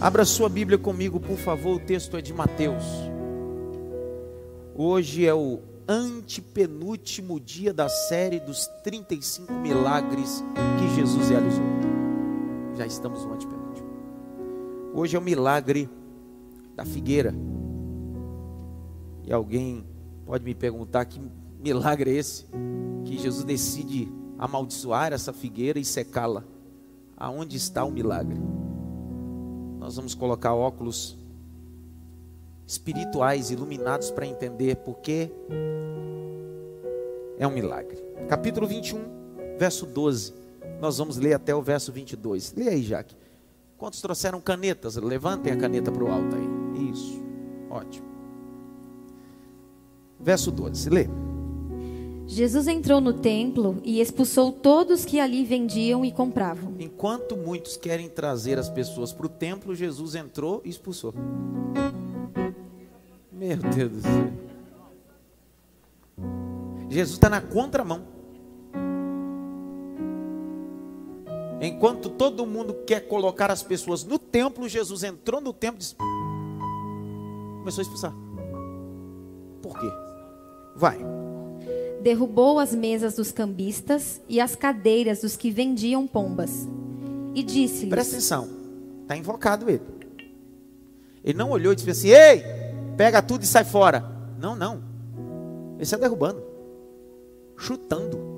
Abra sua Bíblia comigo, por favor. O texto é de Mateus. Hoje é o antepenúltimo dia da série dos 35 milagres que Jesus realizou. Já estamos no antepenúltimo. Hoje é o milagre da figueira. E alguém pode me perguntar que milagre é esse? Que Jesus decide amaldiçoar essa figueira e secá-la. Aonde está o milagre? Nós vamos colocar óculos espirituais iluminados para entender porque é um milagre. Capítulo 21, verso 12. Nós vamos ler até o verso 22. Lê aí, Jaque. Quantos trouxeram canetas? Levantem a caneta para o alto aí. Isso. Ótimo. Verso 12. Lê. Jesus entrou no templo e expulsou todos que ali vendiam e compravam. Enquanto muitos querem trazer as pessoas para o templo, Jesus entrou e expulsou. Meu Deus do céu. Jesus está na contramão. Enquanto todo mundo quer colocar as pessoas no templo, Jesus entrou no templo e começou a expulsar. Por quê? Vai derrubou as mesas dos cambistas e as cadeiras dos que vendiam pombas. E disse-lhes: Presta atenção, está invocado ele. Ele não olhou e disse assim: Ei, pega tudo e sai fora. Não, não. Ele está derrubando, chutando.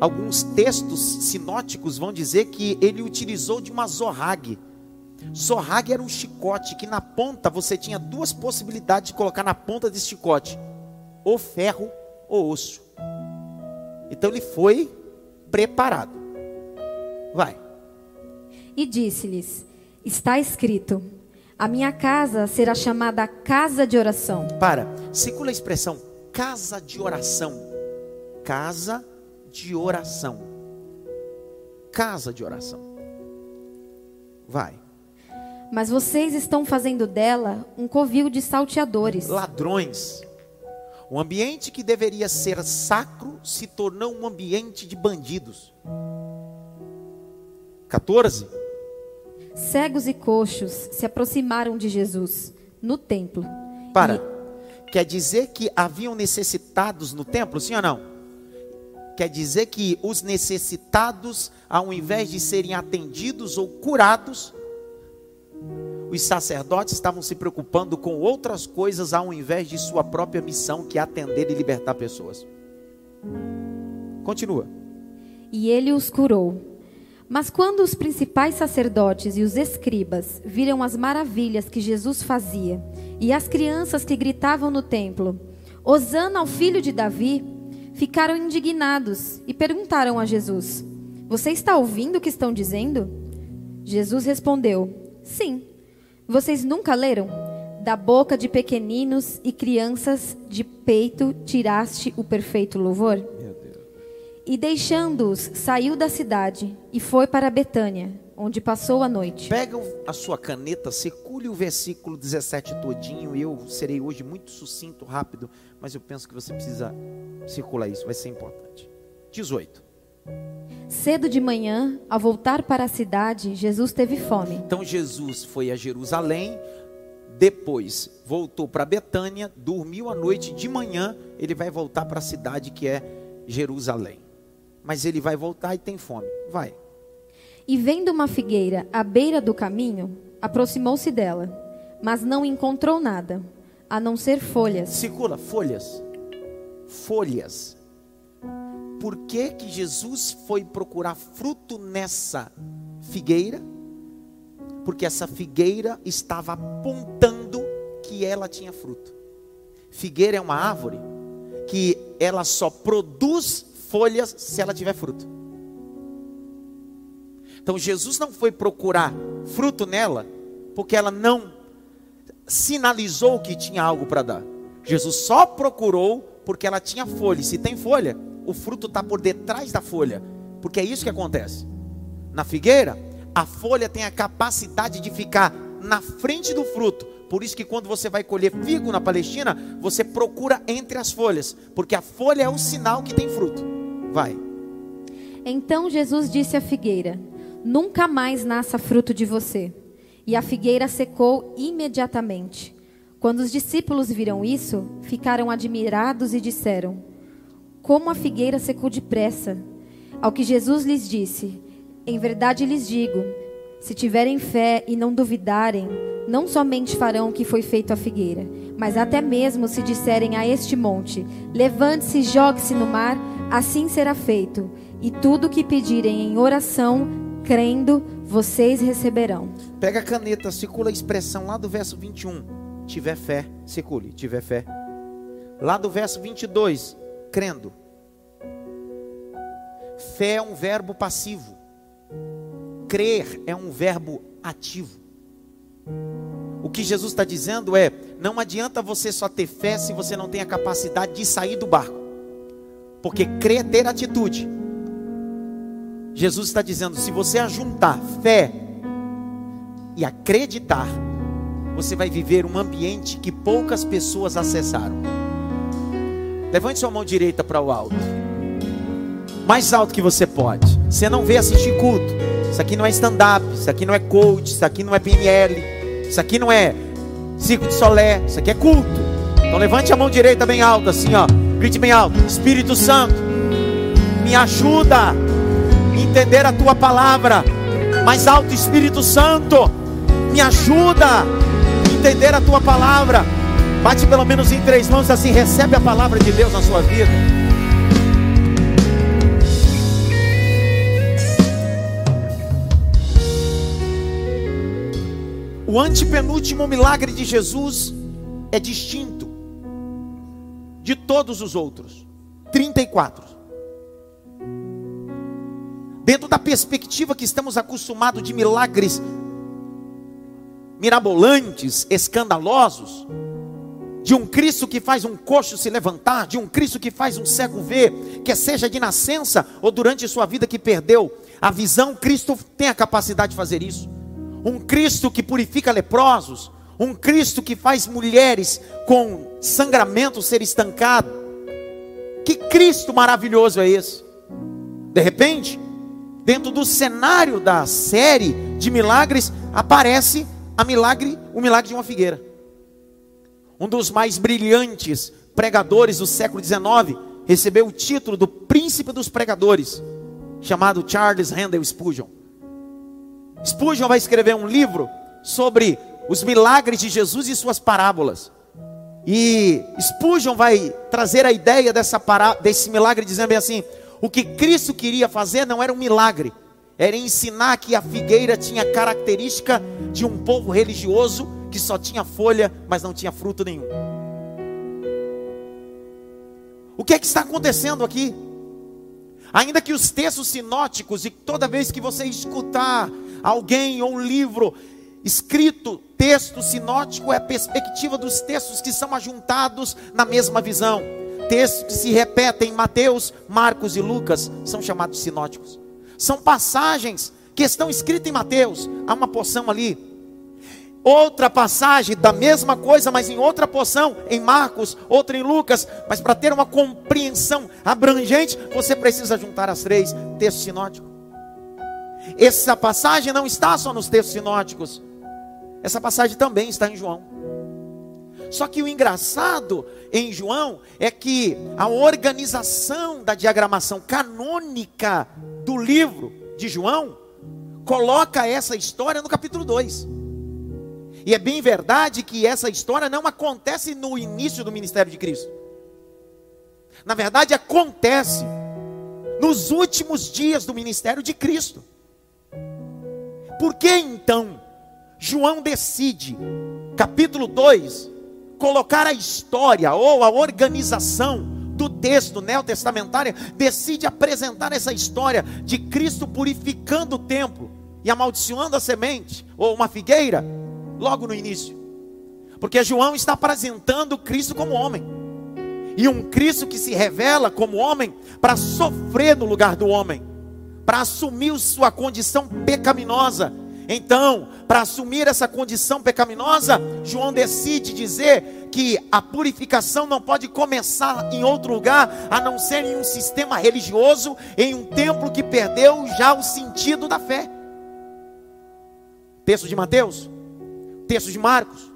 Alguns textos sinóticos vão dizer que ele utilizou de uma zorrague. Zorrague era um chicote que na ponta você tinha duas possibilidades de colocar na ponta desse chicote ou ferro ou osso. Então ele foi preparado. Vai. E disse-lhes: Está escrito: A minha casa será chamada casa de oração. Para, circula a expressão casa de oração. Casa de oração. Casa de oração. Vai. Mas vocês estão fazendo dela um covil de salteadores. Ladrões. Um ambiente que deveria ser sacro se tornou um ambiente de bandidos. 14. Cegos e coxos se aproximaram de Jesus no templo. Para. E... Quer dizer que haviam necessitados no templo, sim ou não? Quer dizer que os necessitados, ao invés de serem atendidos ou curados, os sacerdotes estavam se preocupando com outras coisas ao invés de sua própria missão, que é atender e libertar pessoas. Continua. E ele os curou. Mas quando os principais sacerdotes e os escribas viram as maravilhas que Jesus fazia e as crianças que gritavam no templo, Hosana ao filho de Davi, ficaram indignados e perguntaram a Jesus: Você está ouvindo o que estão dizendo? Jesus respondeu: Sim. Vocês nunca leram? Da boca de pequeninos e crianças de peito tiraste o perfeito louvor? E deixando-os, saiu da cidade e foi para Betânia, onde passou a noite. Pega a sua caneta, circule o versículo 17 todinho. Eu serei hoje muito sucinto, rápido, mas eu penso que você precisa circular isso, vai ser importante. 18. Cedo de manhã, ao voltar para a cidade, Jesus teve fome. Então Jesus foi a Jerusalém, depois voltou para Betânia, dormiu a noite, de manhã ele vai voltar para a cidade que é Jerusalém. Mas ele vai voltar e tem fome. Vai. E vendo uma figueira à beira do caminho, aproximou-se dela, mas não encontrou nada, a não ser folhas. Circula, folhas. Folhas por que, que Jesus foi procurar fruto nessa figueira? Porque essa figueira estava apontando que ela tinha fruto. Figueira é uma árvore que ela só produz folhas se ela tiver fruto. Então Jesus não foi procurar fruto nela porque ela não sinalizou que tinha algo para dar. Jesus só procurou porque ela tinha folha. Se tem folha, o fruto está por detrás da folha, porque é isso que acontece. Na figueira, a folha tem a capacidade de ficar na frente do fruto. Por isso que quando você vai colher figo na Palestina, você procura entre as folhas, porque a folha é o sinal que tem fruto. Vai. Então Jesus disse à figueira: nunca mais nasça fruto de você. E a figueira secou imediatamente. Quando os discípulos viram isso, ficaram admirados e disseram: Como a figueira secou depressa. Ao que Jesus lhes disse: Em verdade lhes digo, se tiverem fé e não duvidarem, não somente farão o que foi feito à figueira, mas até mesmo se disserem a este monte: Levante-se e jogue-se no mar, assim será feito. E tudo o que pedirem em oração, crendo, vocês receberão. Pega a caneta, circula a expressão lá do verso 21. Tiver fé, circule, tiver fé. Lá do verso 22, crendo. Fé é um verbo passivo. Crer é um verbo ativo. O que Jesus está dizendo é: não adianta você só ter fé se você não tem a capacidade de sair do barco, porque crer é ter atitude. Jesus está dizendo: se você ajuntar fé e acreditar, você vai viver um ambiente que poucas pessoas acessaram. Levante sua mão direita para o alto, mais alto que você pode. Você não vê assistir culto. Isso aqui não é stand-up, isso aqui não é coach, isso aqui não é PNL, isso aqui não é circo de solé, isso aqui é culto. Então levante a mão direita bem alta, assim ó, grite bem alto: Espírito Santo, me ajuda entender a tua palavra. Mais alto, Espírito Santo, me ajuda a entender a tua palavra. Bate pelo menos em três mãos assim, recebe a palavra de Deus na sua vida. O antepenúltimo milagre de Jesus é distinto de todos os outros. 34 dentro da perspectiva que estamos acostumados de milagres mirabolantes, escandalosos, de um Cristo que faz um coxo se levantar, de um Cristo que faz um cego ver, que seja de nascença ou durante sua vida que perdeu a visão, Cristo tem a capacidade de fazer isso. Um Cristo que purifica leprosos, um Cristo que faz mulheres com sangramento ser estancado. Que Cristo maravilhoso é esse? De repente, dentro do cenário da série de milagres, aparece a milagre, o milagre de uma figueira. Um dos mais brilhantes pregadores do século XIX recebeu o título do príncipe dos pregadores, chamado Charles Handel Spurgeon. Spurgeon vai escrever um livro sobre os milagres de Jesus e suas parábolas. E Spurgeon vai trazer a ideia dessa pará desse milagre dizendo bem assim: o que Cristo queria fazer não era um milagre, era ensinar que a figueira tinha característica de um povo religioso que só tinha folha, mas não tinha fruto nenhum. O que é que está acontecendo aqui? Ainda que os textos sinóticos, e toda vez que você escutar alguém ou um livro escrito, texto sinótico é a perspectiva dos textos que são ajuntados na mesma visão textos que se repetem em Mateus, Marcos e Lucas são chamados sinóticos. São passagens que estão escritas em Mateus. Há uma porção ali. Outra passagem da mesma coisa, mas em outra porção, em Marcos, outra em Lucas. Mas para ter uma compreensão abrangente, você precisa juntar as três textos sinóticos. Essa passagem não está só nos textos sinóticos. Essa passagem também está em João. Só que o engraçado em João é que a organização da diagramação canônica do livro de João coloca essa história no capítulo 2. E é bem verdade que essa história não acontece no início do ministério de Cristo. Na verdade, acontece nos últimos dias do ministério de Cristo. Por que então João decide, capítulo 2, colocar a história ou a organização do texto neotestamentário, decide apresentar essa história de Cristo purificando o templo e amaldiçoando a semente ou uma figueira logo no início. Porque João está apresentando Cristo como homem. E um Cristo que se revela como homem para sofrer no lugar do homem, para assumir sua condição pecaminosa então, para assumir essa condição pecaminosa, João decide dizer que a purificação não pode começar em outro lugar a não ser em um sistema religioso, em um templo que perdeu já o sentido da fé. texto de Mateus, texto de Marcos,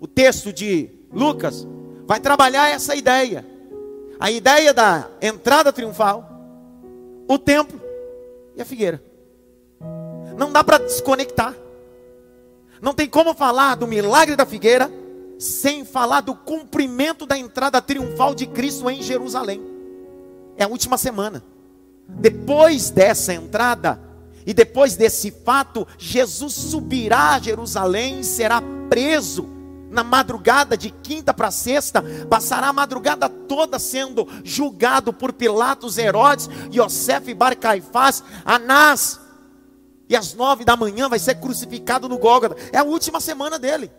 o texto de Lucas, vai trabalhar essa ideia. A ideia da entrada triunfal, o templo e a figueira. Não dá para desconectar. Não tem como falar do milagre da figueira sem falar do cumprimento da entrada triunfal de Cristo em Jerusalém. É a última semana. Depois dessa entrada e depois desse fato, Jesus subirá a Jerusalém, será preso na madrugada de quinta para sexta, passará a madrugada toda sendo julgado por Pilatos, Herodes, Yosef, Bar Caifás, Anás, e às nove da manhã vai ser crucificado no Gólgota. É a última semana dele.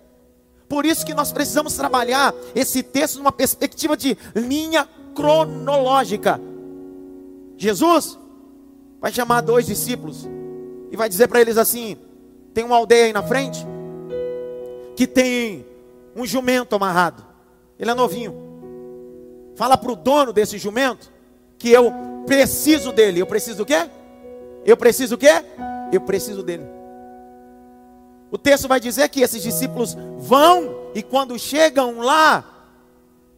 Por isso que nós precisamos trabalhar esse texto numa perspectiva de linha cronológica. Jesus vai chamar dois discípulos e vai dizer para eles assim: tem uma aldeia aí na frente que tem um jumento amarrado. Ele é novinho. Fala para o dono desse jumento que eu preciso dele. Eu preciso do quê? Eu preciso o quê? Eu preciso dele. O texto vai dizer que esses discípulos vão e quando chegam lá,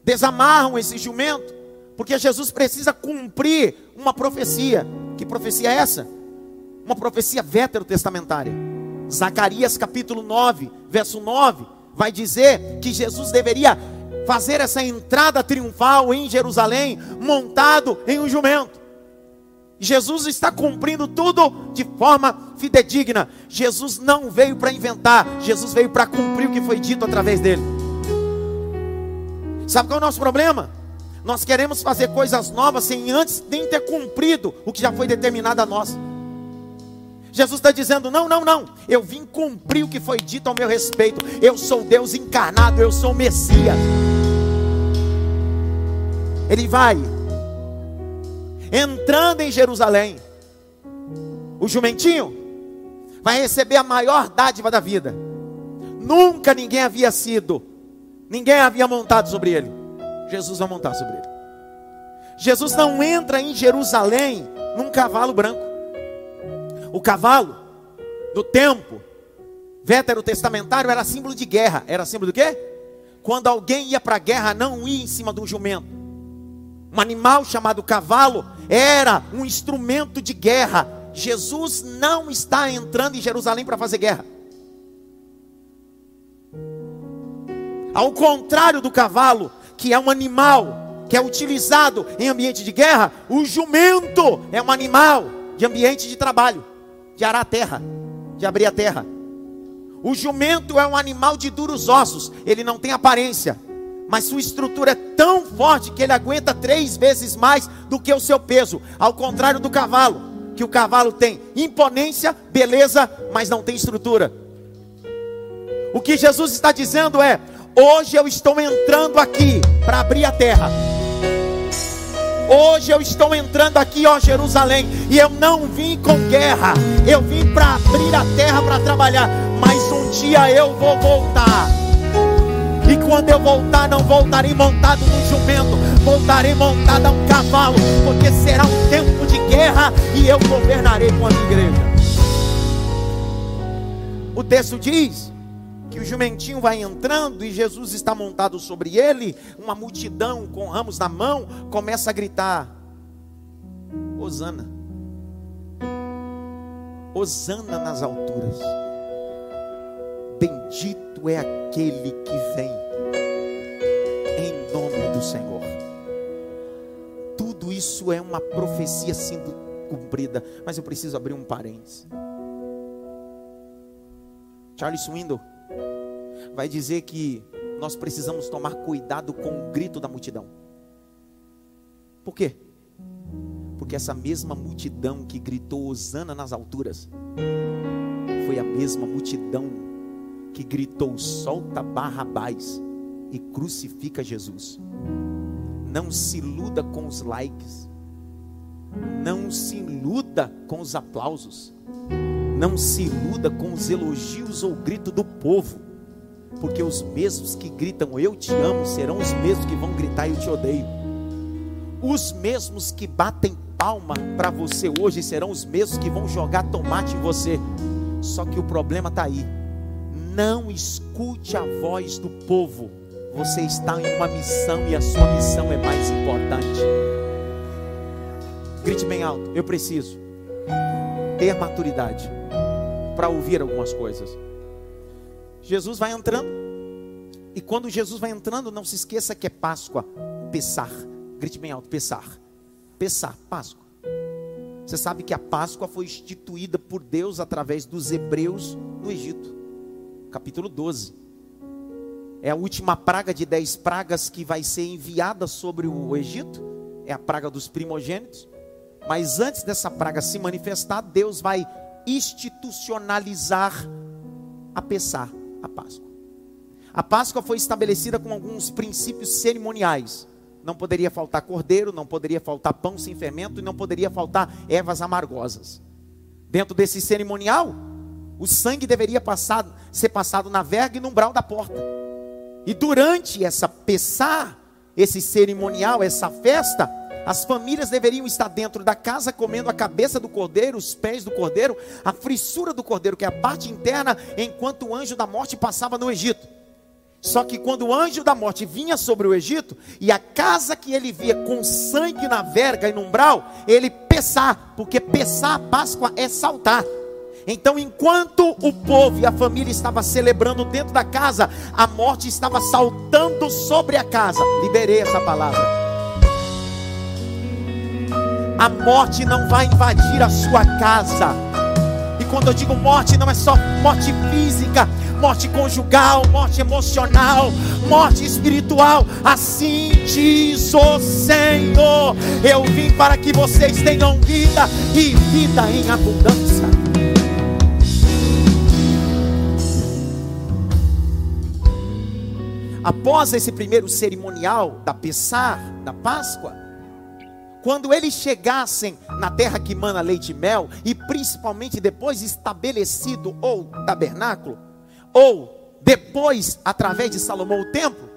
desamarram esse jumento, porque Jesus precisa cumprir uma profecia. Que profecia é essa? Uma profecia veterotestamentária. Zacarias capítulo 9, verso 9, vai dizer que Jesus deveria fazer essa entrada triunfal em Jerusalém, montado em um jumento. Jesus está cumprindo tudo de forma fidedigna. Jesus não veio para inventar, Jesus veio para cumprir o que foi dito através dele. Sabe qual é o nosso problema? Nós queremos fazer coisas novas sem antes nem ter cumprido o que já foi determinado a nós. Jesus está dizendo: não, não, não, eu vim cumprir o que foi dito ao meu respeito. Eu sou Deus encarnado, eu sou o Messias. Ele vai entrando em Jerusalém, o jumentinho vai receber a maior dádiva da vida. Nunca ninguém havia sido, ninguém havia montado sobre ele. Jesus vai montar sobre ele. Jesus não entra em Jerusalém num cavalo branco. O cavalo do tempo veterotestamentário era símbolo de guerra. Era símbolo do quê? Quando alguém ia para a guerra, não ia em cima de um jumento. Um animal chamado cavalo era um instrumento de guerra. Jesus não está entrando em Jerusalém para fazer guerra. Ao contrário do cavalo, que é um animal que é utilizado em ambiente de guerra, o jumento é um animal de ambiente de trabalho, de arar a terra, de abrir a terra. O jumento é um animal de duros ossos, ele não tem aparência, mas sua estrutura é tão forte que ele aguenta três vezes mais do que o seu peso, ao contrário do cavalo, que o cavalo tem imponência, beleza, mas não tem estrutura. O que Jesus está dizendo é: hoje eu estou entrando aqui para abrir a terra. Hoje eu estou entrando aqui, ó Jerusalém, e eu não vim com guerra, eu vim para abrir a terra para trabalhar, mas um dia eu vou voltar. E quando eu voltar, não voltarei montado num jumento, voltarei montado a um cavalo, porque será um tempo de guerra e eu governarei com a minha igreja. O texto diz que o jumentinho vai entrando e Jesus está montado sobre ele, uma multidão com ramos na mão começa a gritar: Hosana. Hosana nas alturas. Bendito é aquele que vem em nome do Senhor. Tudo isso é uma profecia sendo cumprida, mas eu preciso abrir um parênteses. Charles Swindoll vai dizer que nós precisamos tomar cuidado com o grito da multidão. Por quê? Porque essa mesma multidão que gritou Osana nas alturas foi a mesma multidão que gritou: solta Barrabás e crucifica Jesus. Não se iluda com os likes, não se iluda com os aplausos, não se iluda com os elogios ou grito do povo, porque os mesmos que gritam eu te amo serão os mesmos que vão gritar eu te odeio. Os mesmos que batem palma para você hoje serão os mesmos que vão jogar tomate em você Só que o problema está aí. Não escute a voz do povo. Você está em uma missão e a sua missão é mais importante. Grite bem alto. Eu preciso ter maturidade para ouvir algumas coisas. Jesus vai entrando. E quando Jesus vai entrando, não se esqueça que é Páscoa, Pessar. Grite bem alto, Pessar. Pessar, Páscoa. Você sabe que a Páscoa foi instituída por Deus através dos hebreus no Egito. Capítulo 12. É a última praga de dez pragas que vai ser enviada sobre o Egito. É a praga dos primogênitos. Mas antes dessa praga se manifestar, Deus vai institucionalizar a Pessah, a Páscoa. A Páscoa foi estabelecida com alguns princípios cerimoniais. Não poderia faltar cordeiro, não poderia faltar pão sem fermento e não poderia faltar ervas amargosas. Dentro desse cerimonial, o sangue deveria passar, ser passado na verga e no umbral da porta. E durante essa Pessah, esse cerimonial, essa festa, as famílias deveriam estar dentro da casa comendo a cabeça do cordeiro, os pés do cordeiro, a frissura do cordeiro, que é a parte interna, enquanto o anjo da morte passava no Egito. Só que quando o anjo da morte vinha sobre o Egito, e a casa que ele via com sangue na verga e no umbral, ele pesar, porque pesar a Páscoa é saltar. Então, enquanto o povo e a família estava celebrando dentro da casa, a morte estava saltando sobre a casa. Liberei essa palavra a morte não vai invadir a sua casa. E quando eu digo morte, não é só morte física, morte conjugal, morte emocional, morte espiritual. Assim diz o Senhor: Eu vim para que vocês tenham vida e vida em abundância. Após esse primeiro cerimonial da Pessar, da Páscoa, quando eles chegassem na terra que mana leite e mel, e principalmente depois estabelecido ou tabernáculo, ou depois, através de Salomão, o templo,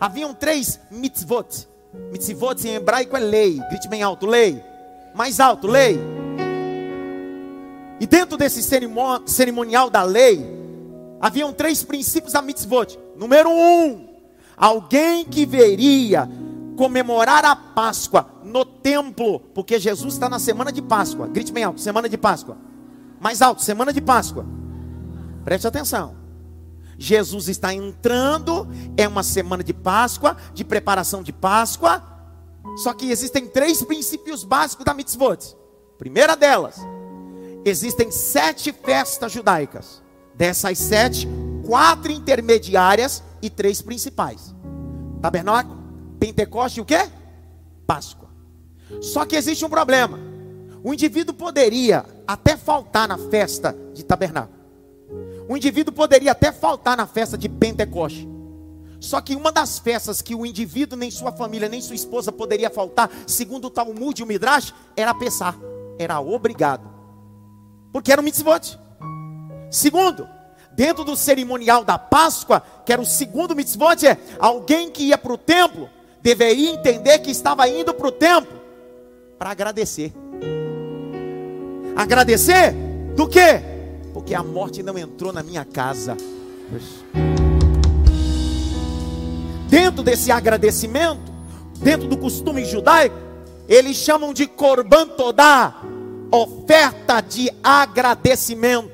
haviam três mitzvot. Mitzvot em hebraico é lei, grite bem alto, lei. Mais alto, lei. E dentro desse cerimonial da lei, haviam três princípios da mitzvot. Número um, alguém que veria comemorar a Páscoa no templo, porque Jesus está na semana de Páscoa. Grite bem alto, semana de Páscoa. Mais alto, semana de Páscoa. Preste atenção. Jesus está entrando, é uma semana de Páscoa, de preparação de Páscoa. Só que existem três princípios básicos da mitzvot. Primeira delas, existem sete festas judaicas. Dessas sete, quatro intermediárias e três principais. Tabernáculo, Pentecoste o que? Páscoa. Só que existe um problema. O indivíduo poderia até faltar na festa de tabernáculo. O indivíduo poderia até faltar na festa de Pentecoste. Só que uma das festas que o indivíduo, nem sua família, nem sua esposa poderia faltar, segundo o Talmud e o Midrash, era pensar, era obrigado. Porque era um mitzvot. Segundo, dentro do cerimonial da Páscoa, que era o segundo mitzvot, é alguém que ia para o templo, deveria entender que estava indo para o templo para agradecer. Agradecer do quê? Porque a morte não entrou na minha casa. Dentro desse agradecimento, dentro do costume judaico, eles chamam de korban todá, oferta de agradecimento.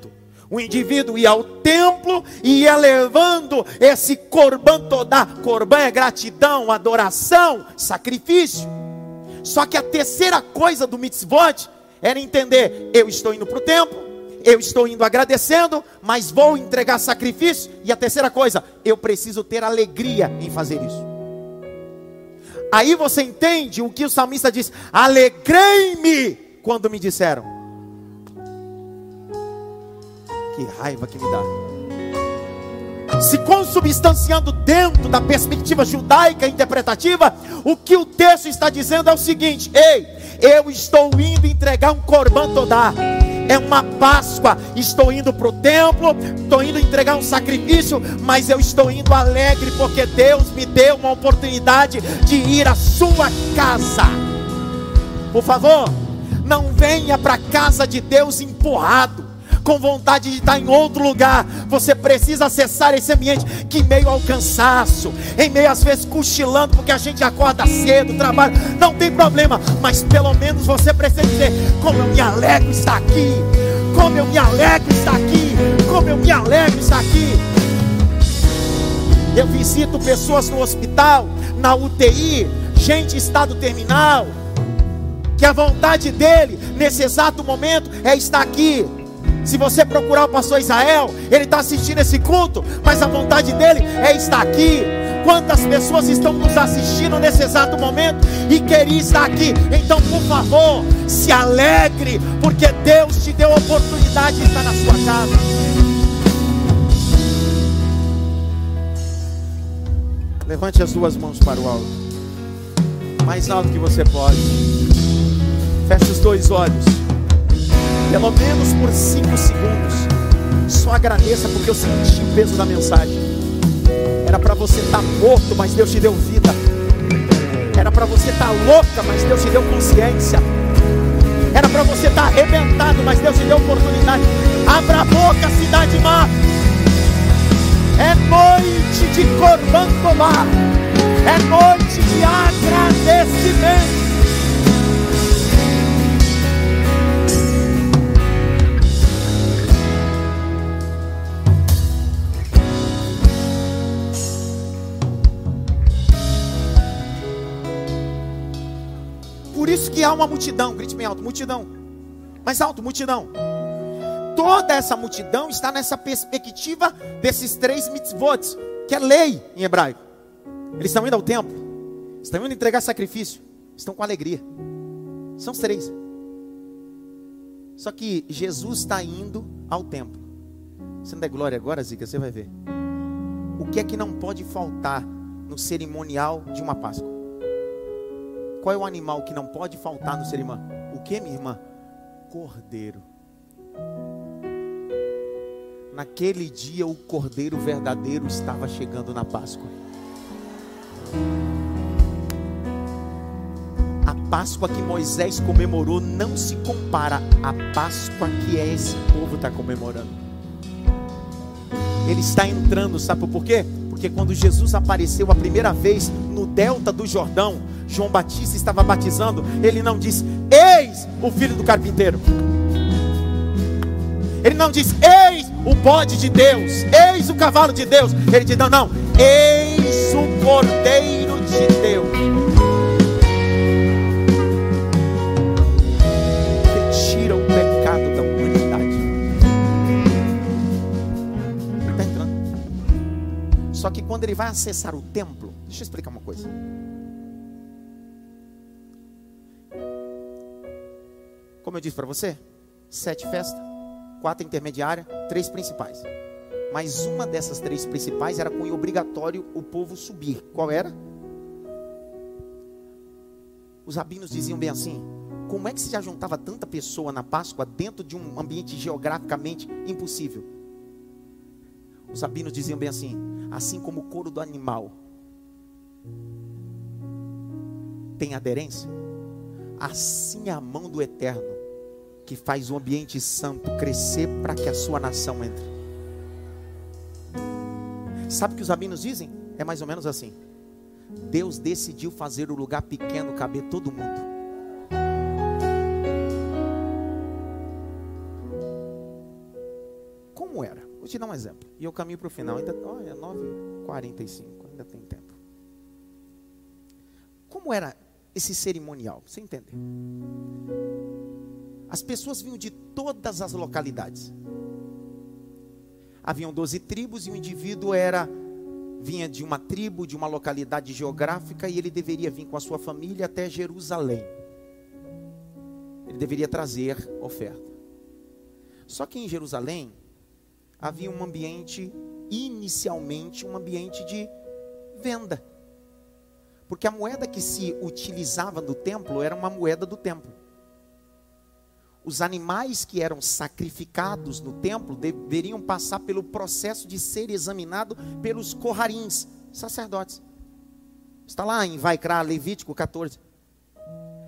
O indivíduo ia ao templo e ia levando esse korban todá. Korban é gratidão, adoração, sacrifício. Só que a terceira coisa do mitzvot era entender: eu estou indo para o templo, eu estou indo agradecendo, mas vou entregar sacrifício. E a terceira coisa, eu preciso ter alegria em fazer isso. Aí você entende o que o salmista diz: alegrei-me quando me disseram. Que raiva que me dá se consubstanciando dentro da perspectiva judaica interpretativa, o que o texto está dizendo é o seguinte: ei, eu estou indo entregar um corban todá. É uma Páscoa, estou indo para o templo, estou indo entregar um sacrifício, mas eu estou indo alegre porque Deus me deu uma oportunidade de ir à sua casa. Por favor, não venha para a casa de Deus empurrado com vontade de estar em outro lugar. Você precisa acessar esse ambiente que, em meio ao cansaço, em meio às vezes cochilando, porque a gente acorda cedo, trabalha, não tem problema, mas pelo menos você precisa dizer: como eu me alegro estar aqui, como eu me alegro estar aqui, como eu me alegro estar aqui. Eu visito pessoas no hospital, na UTI, gente em estado terminal, que a vontade dele nesse exato momento é estar aqui. Se você procurar o pastor Israel, ele está assistindo esse culto, mas a vontade dele é estar aqui. Quantas pessoas estão nos assistindo nesse exato momento e queriam estar aqui? Então, por favor, se alegre, porque Deus te deu a oportunidade de estar na sua casa. Levante as duas mãos para o alto, mais alto que você pode. Feche os dois olhos, pelo menos por cinco segundos. Só agradeça porque eu senti o peso da mensagem. Era para você estar tá morto, mas Deus te deu vida. Era para você estar tá louca, mas Deus te deu consciência. Era para você estar tá arrebentado, mas Deus te deu oportunidade. Abra a boca, cidade má. É noite de Corban. É noite de agradecimento. Isso que há uma multidão, grite bem alto, multidão. Mais alto, multidão toda essa multidão está nessa perspectiva desses três mitzvot, que é lei em hebraico. Eles estão indo ao templo, estão indo entregar sacrifício, estão com alegria. São os três. Só que Jesus está indo ao templo. Você não der glória agora, Zica? Você vai ver. O que é que não pode faltar no cerimonial de uma Páscoa? Qual é o animal que não pode faltar no cerimonial? O que, minha irmã? Cordeiro. Naquele dia o cordeiro verdadeiro estava chegando na Páscoa. A Páscoa que Moisés comemorou não se compara à Páscoa que esse povo está comemorando. Ele está entrando, sabe por quê? Porque quando Jesus apareceu a primeira vez no delta do Jordão, João Batista estava batizando, ele não disse: Eis o filho do carpinteiro. Ele não diz, eis o bode de Deus, eis o cavalo de Deus. Ele diz, não, não, eis o cordeiro de Deus. Só que quando ele vai acessar o templo, deixa eu explicar uma coisa. Como eu disse para você, sete festas quatro intermediárias, três principais. Mas uma dessas três principais era com obrigatório o povo subir. Qual era? Os rabinos diziam bem assim: como é que se já juntava tanta pessoa na Páscoa dentro de um ambiente geograficamente impossível? Os rabinos diziam bem assim: assim como o couro do animal tem aderência, assim é a mão do eterno que faz o ambiente santo crescer para que a sua nação entre. Sabe o que os rabinos dizem? É mais ou menos assim: Deus decidiu fazer o lugar pequeno caber todo mundo. Vou te dar um exemplo. E eu caminho para o final. Ainda, olha, 9h45, ainda tem tempo. Como era esse cerimonial? Você entende? As pessoas vinham de todas as localidades. Haviam doze tribos e o indivíduo era vinha de uma tribo, de uma localidade geográfica e ele deveria vir com a sua família até Jerusalém. Ele deveria trazer oferta. Só que em Jerusalém havia um ambiente inicialmente um ambiente de venda. Porque a moeda que se utilizava no templo era uma moeda do templo os animais que eram sacrificados no templo deveriam passar pelo processo de ser examinado pelos corrarins, sacerdotes. Está lá em Vaikra, Levítico 14.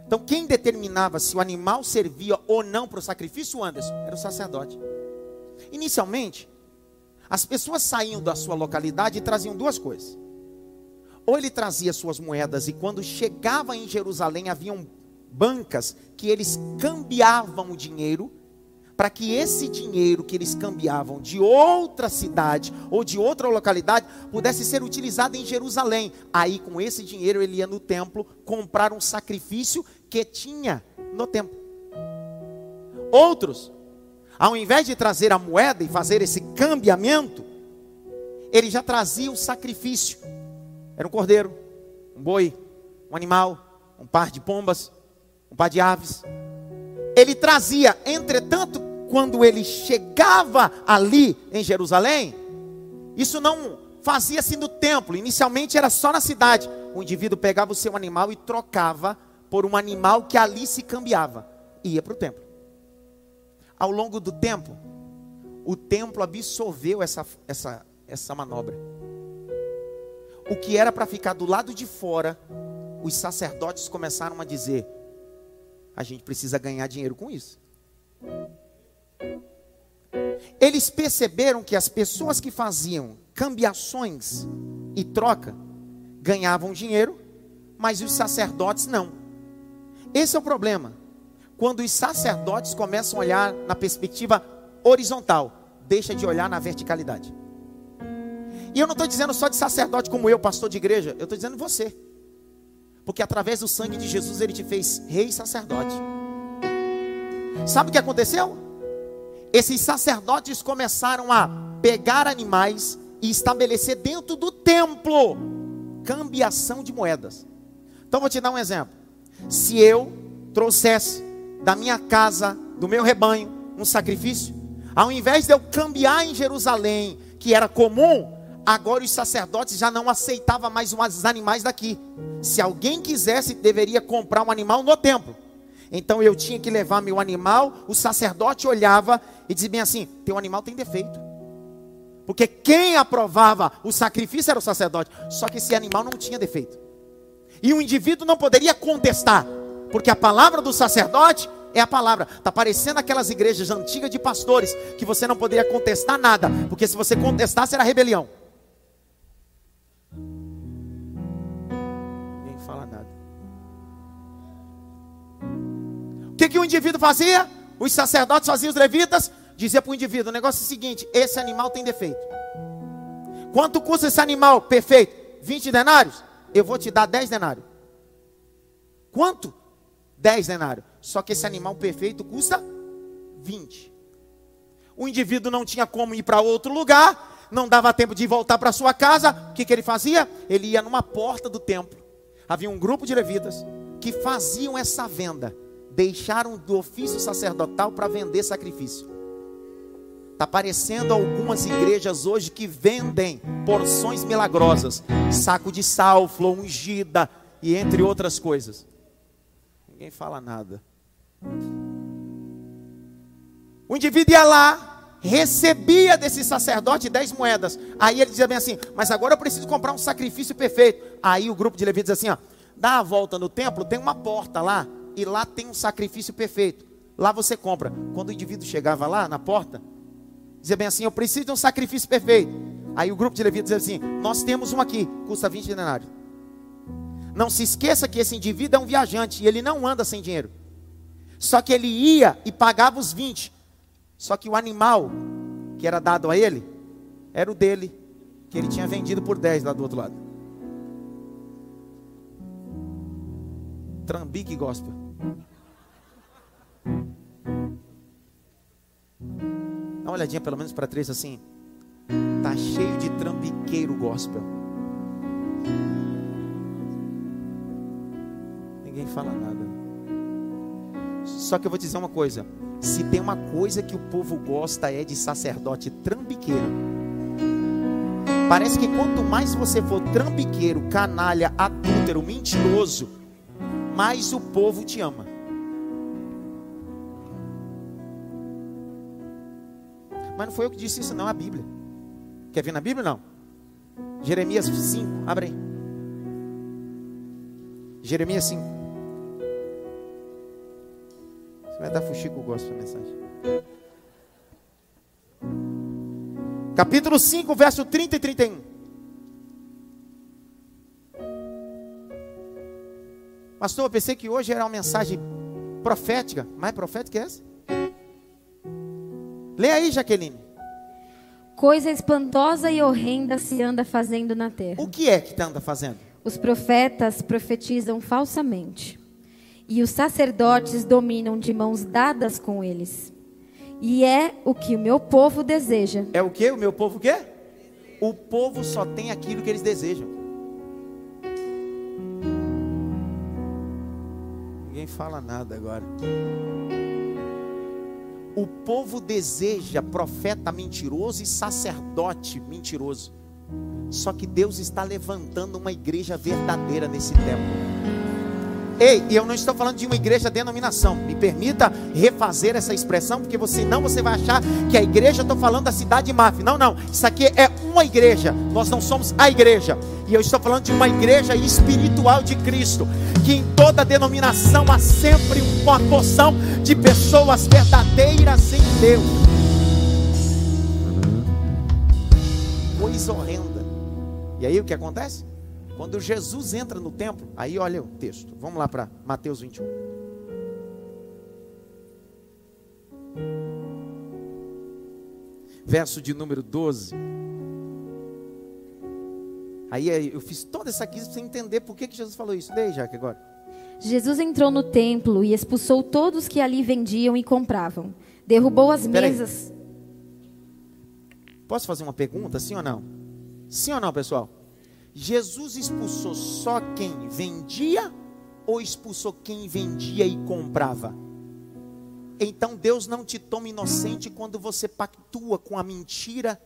Então, quem determinava se o animal servia ou não para o sacrifício, Anderson, era o sacerdote. Inicialmente, as pessoas saíam da sua localidade e traziam duas coisas. Ou ele trazia suas moedas e quando chegava em Jerusalém haviam bancas que eles cambiavam o dinheiro para que esse dinheiro que eles cambiavam de outra cidade ou de outra localidade pudesse ser utilizado em Jerusalém. Aí, com esse dinheiro, ele ia no templo comprar um sacrifício que tinha no templo. Outros, ao invés de trazer a moeda e fazer esse cambiamento, ele já trazia o sacrifício. Era um cordeiro, um boi, um animal, um par de pombas, um par de aves. Ele trazia, entretanto, quando ele chegava ali em Jerusalém, isso não fazia-se no templo, inicialmente era só na cidade. O indivíduo pegava o seu animal e trocava por um animal que ali se cambiava, e ia para o templo. Ao longo do tempo, o templo absorveu essa, essa, essa manobra. O que era para ficar do lado de fora, os sacerdotes começaram a dizer: a gente precisa ganhar dinheiro com isso. Eles perceberam que as pessoas que faziam cambiações e troca ganhavam dinheiro, mas os sacerdotes não. Esse é o problema. Quando os sacerdotes começam a olhar na perspectiva horizontal, deixa de olhar na verticalidade. E eu não estou dizendo só de sacerdote como eu, pastor de igreja, eu estou dizendo você. Porque através do sangue de Jesus ele te fez rei e sacerdote. Sabe o que aconteceu? Esses sacerdotes começaram a pegar animais e estabelecer dentro do templo cambiação de moedas. Então vou te dar um exemplo. Se eu trouxesse da minha casa, do meu rebanho, um sacrifício, ao invés de eu cambiar em Jerusalém, que era comum, agora os sacerdotes já não aceitavam mais os animais daqui. Se alguém quisesse, deveria comprar um animal no templo. Então eu tinha que levar meu animal, o sacerdote olhava e dizia bem assim: teu animal tem defeito. Porque quem aprovava o sacrifício era o sacerdote. Só que esse animal não tinha defeito. E o indivíduo não poderia contestar, porque a palavra do sacerdote é a palavra. Está parecendo aquelas igrejas antigas de pastores que você não poderia contestar nada, porque se você contestasse era rebelião. Ninguém fala nada. O que, que o indivíduo fazia? Os sacerdotes faziam os levitas, dizia para o indivíduo: o negócio é o seguinte: esse animal tem defeito. Quanto custa esse animal perfeito? 20 denários? eu vou te dar 10 denários. Quanto? 10 denários. Só que esse animal perfeito custa 20. O indivíduo não tinha como ir para outro lugar, não dava tempo de voltar para sua casa. O que, que ele fazia? Ele ia numa porta do templo. Havia um grupo de levitas que faziam essa venda. Deixaram do ofício sacerdotal para vender sacrifício. Está aparecendo algumas igrejas hoje que vendem porções milagrosas, saco de sal, flor ungida e entre outras coisas. Ninguém fala nada. O indivíduo ia lá, recebia desse sacerdote dez moedas. Aí ele dizia bem assim: Mas agora eu preciso comprar um sacrifício perfeito. Aí o grupo de levitas dizia assim: ó, Dá a volta no templo, tem uma porta lá, e lá tem um sacrifício perfeito. Lá você compra. Quando o indivíduo chegava lá na porta, Dizia bem assim: Eu preciso de um sacrifício perfeito. Aí o grupo de levitas dizia assim: Nós temos um aqui, custa 20 denários. Não se esqueça que esse indivíduo é um viajante e ele não anda sem dinheiro. Só que ele ia e pagava os 20. Só que o animal que era dado a ele era o dele, que ele tinha vendido por 10 lá do outro lado. Trambique gospel. Dá uma olhadinha pelo menos para três assim. Tá cheio de trambiqueiro gospel. Ninguém fala nada. Só que eu vou dizer uma coisa. Se tem uma coisa que o povo gosta é de sacerdote trambiqueiro. Parece que quanto mais você for trambiqueiro, canalha, adúltero, mentiroso, mais o povo te ama. Mas não foi eu que disse isso, não, a Bíblia. Quer ver na Bíblia? Não. Jeremias 5, abre aí. Jeremias 5. Vai dar fuxico, gosto da mensagem. Capítulo 5, verso 30 e 31. Pastor, eu pensei que hoje era uma mensagem profética. Mais profética é essa? Lê aí, Jaqueline. Coisa espantosa e horrenda se anda fazendo na terra. O que é que anda fazendo? Os profetas profetizam falsamente, e os sacerdotes dominam de mãos dadas com eles. E é o que o meu povo deseja. É o que? O meu povo o quê? O povo só tem aquilo que eles desejam. Ninguém fala nada agora. O povo deseja profeta mentiroso e sacerdote mentiroso. Só que Deus está levantando uma igreja verdadeira nesse tempo. Ei, e eu não estou falando de uma igreja denominação. Me permita refazer essa expressão, porque senão você vai achar que a igreja, estou falando da cidade de Maf. Não, não. Isso aqui é uma igreja. Nós não somos a igreja. E eu estou falando de uma igreja espiritual de Cristo. Que em toda denominação há sempre uma porção de pessoas verdadeiras em Deus. Coisa horrenda. E aí o que acontece? Quando Jesus entra no templo, aí olha o texto. Vamos lá para Mateus 21. Verso de número 12. Aí eu fiz toda essa aqui para você entender por que, que Jesus falou isso. Leia, Jaque, agora. Jesus entrou no templo e expulsou todos que ali vendiam e compravam. Derrubou as mesas. Posso fazer uma pergunta, sim ou não? Sim ou não, pessoal? Jesus expulsou só quem vendia ou expulsou quem vendia e comprava? Então Deus não te toma inocente quando você pactua com a mentira.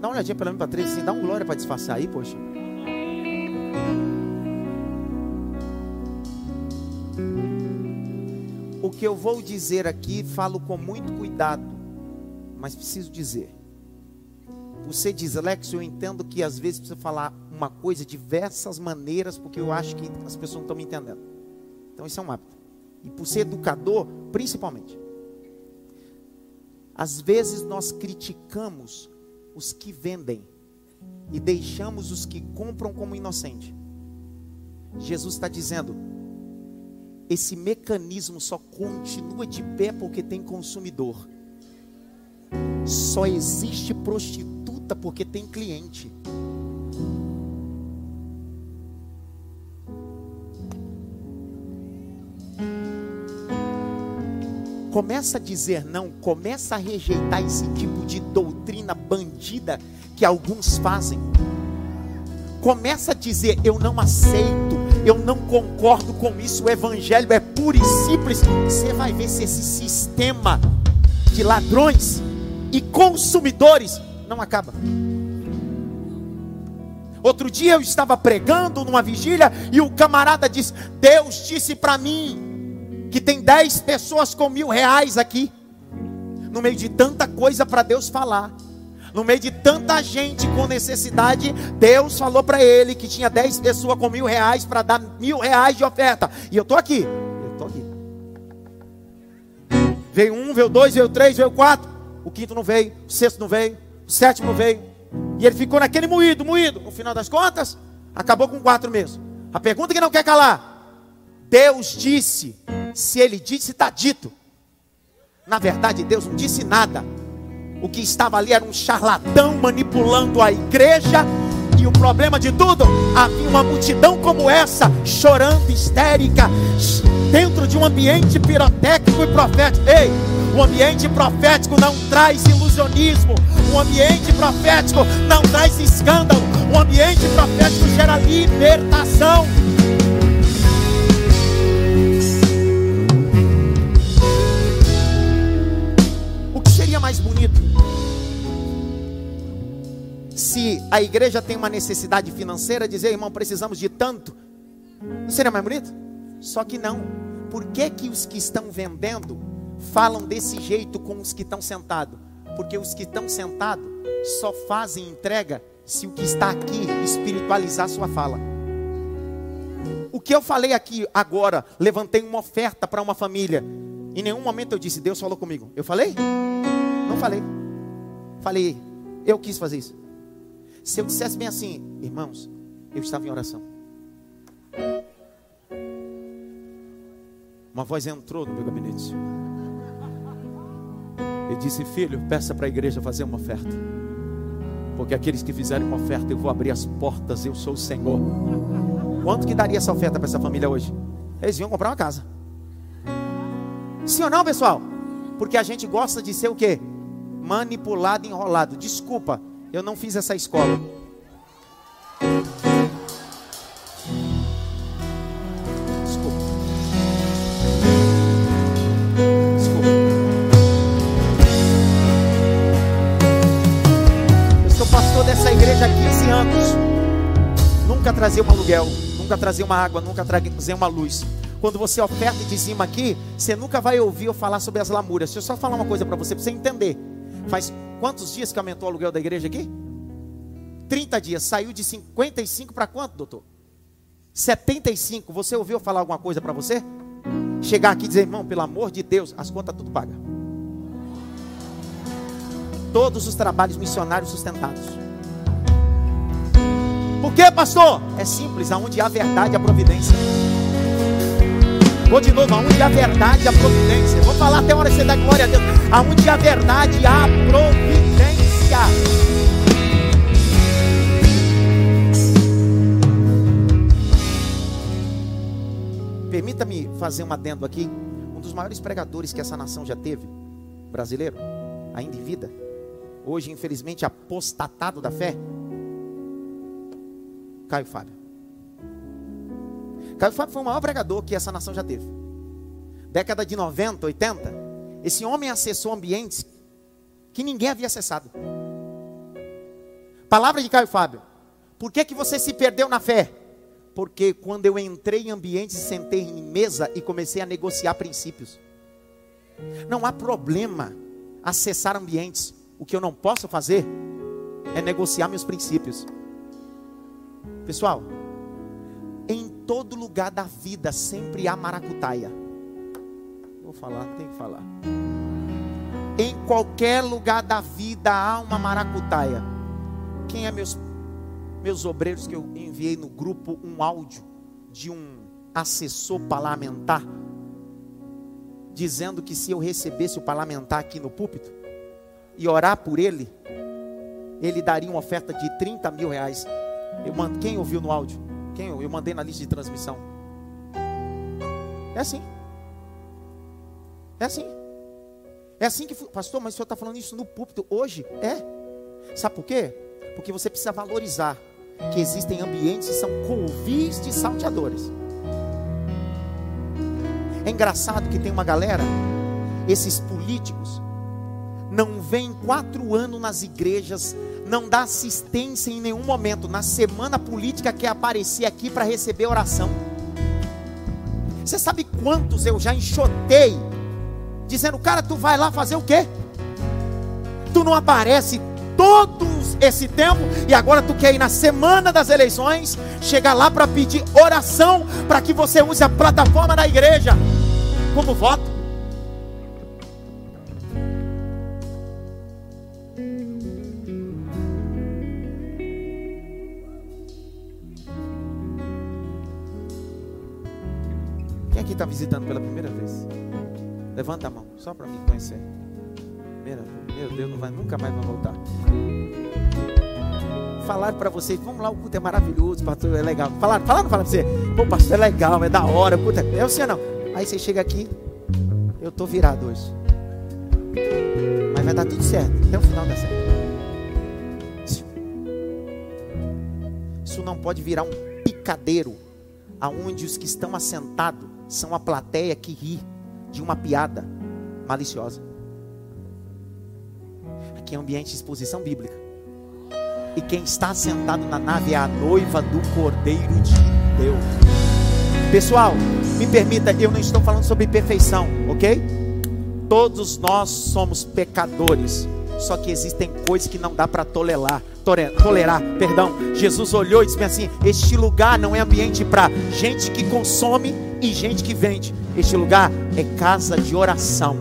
Dá uma olhadinha para mim, Patrícia, dá um glória para disfarçar aí, poxa. Que eu vou dizer aqui, falo com muito cuidado, mas preciso dizer. Você diz, Alex, eu entendo que às vezes precisa falar uma coisa de diversas maneiras, porque eu acho que as pessoas não estão me entendendo. Então isso é um hábito. E por ser educador, principalmente. Às vezes nós criticamos os que vendem e deixamos os que compram como inocente. Jesus está dizendo: esse mecanismo só continua de pé porque tem consumidor. Só existe prostituta porque tem cliente. Começa a dizer não, começa a rejeitar esse tipo de doutrina bandida que alguns fazem. Começa a dizer eu não aceito eu não concordo com isso, o evangelho é puro e simples. Você vai ver se esse sistema de ladrões e consumidores não acaba. Outro dia eu estava pregando numa vigília e o camarada disse: Deus disse para mim que tem dez pessoas com mil reais aqui. No meio de tanta coisa para Deus falar no meio de tanta gente com necessidade, Deus falou para ele que tinha 10 pessoas com mil reais para dar mil reais de oferta. E eu estou aqui. Eu estou aqui. Veio um, veio dois, veio três, veio quatro. O quinto não veio, o sexto não veio, o sétimo não veio. E ele ficou naquele moído, moído. No final das contas, acabou com quatro mesmo. A pergunta que não quer calar: Deus disse, se ele disse, está dito. Na verdade, Deus não disse nada. O que estava ali era um charlatão manipulando a igreja. E o problema de tudo, havia uma multidão como essa, chorando, histérica, dentro de um ambiente pirotécnico e profético. Ei, o ambiente profético não traz ilusionismo. O ambiente profético não traz escândalo. O ambiente profético gera libertação. Se a igreja tem uma necessidade financeira, dizer, irmão, precisamos de tanto, não seria mais bonito? Só que não. Por que, que os que estão vendendo falam desse jeito com os que estão sentados? Porque os que estão sentados só fazem entrega se o que está aqui espiritualizar sua fala. O que eu falei aqui agora, levantei uma oferta para uma família. Em nenhum momento eu disse, Deus falou comigo. Eu falei? Não falei. Falei, eu quis fazer isso. Se eu dissesse bem assim, irmãos, eu estava em oração. Uma voz entrou no meu gabinete. E disse: Filho, peça para a igreja fazer uma oferta. Porque aqueles que fizerem uma oferta, eu vou abrir as portas, eu sou o Senhor. Quanto que daria essa oferta para essa família hoje? Eles iam comprar uma casa. Sim ou não, pessoal? Porque a gente gosta de ser o quê? Manipulado, enrolado. Desculpa, eu não fiz essa escola. trazer um aluguel, nunca trazer uma água, nunca trazer uma luz. Quando você oferta e dizima aqui, você nunca vai ouvir eu falar sobre as lamúrias. Deixa eu só falar uma coisa para você, para você entender. Faz quantos dias que aumentou o aluguel da igreja aqui? 30 dias. Saiu de 55 para quanto, doutor? 75. Você ouviu falar alguma coisa para você? Chegar aqui e dizer, irmão, pelo amor de Deus, as contas tudo paga. Todos os trabalhos missionários sustentados. Por que, pastor? É simples, aonde há verdade, há providência. Vou de novo, aonde há verdade, há providência. Vou falar até a hora que você dá glória a Deus. Aonde há verdade, há providência. Permita-me fazer um adendo aqui. Um dos maiores pregadores que essa nação já teve, brasileiro, ainda em vida, hoje infelizmente apostatado da fé, Caio Fábio. Caio Fábio foi o maior pregador que essa nação já teve. Década de 90, 80, esse homem acessou ambientes que ninguém havia acessado. Palavra de Caio Fábio. Por que, que você se perdeu na fé? Porque quando eu entrei em ambientes, sentei em mesa e comecei a negociar princípios. Não há problema acessar ambientes. O que eu não posso fazer é negociar meus princípios. Pessoal, em todo lugar da vida sempre há maracutaia. Vou falar, tem que falar. Em qualquer lugar da vida há uma maracutaia. Quem é meus meus obreiros que eu enviei no grupo um áudio de um assessor parlamentar dizendo que se eu recebesse o parlamentar aqui no púlpito e orar por ele, ele daria uma oferta de 30 mil reais eu mando, quem ouviu no áudio? Quem eu, eu mandei na lista de transmissão. É assim. É assim. É assim que, pastor, mas o senhor está falando isso no púlpito hoje? É. Sabe por quê? Porque você precisa valorizar que existem ambientes que são convis de salteadores. É engraçado que tem uma galera, esses políticos, não vêm quatro anos nas igrejas não dá assistência em nenhum momento. Na semana política quer aparecer aqui para receber oração. Você sabe quantos eu já enxotei dizendo, cara, tu vai lá fazer o quê? Tu não aparece todos esse tempo e agora tu quer ir na semana das eleições, chegar lá para pedir oração para que você use a plataforma da igreja como voto. Visitando pela primeira vez? Levanta a mão, só para me conhecer. Meu Deus, não vai, nunca mais vai voltar. Falaram para vocês, vamos lá, o culto é maravilhoso, pastor, é legal. Falaram, falaram, falaram para você, pô, pastor, é legal, é da hora, o culto é, é o senhor não. Aí você chega aqui, eu tô virado hoje. Mas vai dar tudo certo, até o final da certo. Isso não pode virar um picadeiro aonde os que estão assentados são a plateia que ri de uma piada maliciosa. Aqui é ambiente de exposição bíblica. E quem está sentado na nave é a noiva do Cordeiro de Deus. Pessoal, me permita, eu não estou falando sobre perfeição, ok? Todos nós somos pecadores. Só que existem coisas que não dá para tolerar, tolerar, perdão. Jesus olhou e disse assim: "Este lugar não é ambiente para gente que consome e gente que vende. Este lugar é casa de oração."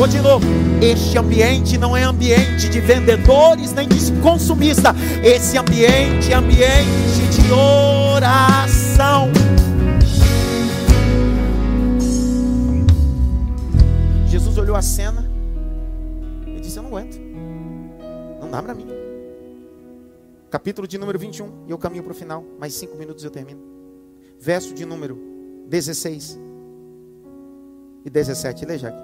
Vou de novo. Este ambiente não é ambiente de vendedores nem de consumista. Esse ambiente é ambiente de oração. Jesus olhou a cena e disse: Eu não aguento. Não dá para mim. Capítulo de número 21, e eu caminho para o final. Mais cinco minutos eu termino. Verso de número 16 e 17. Leia.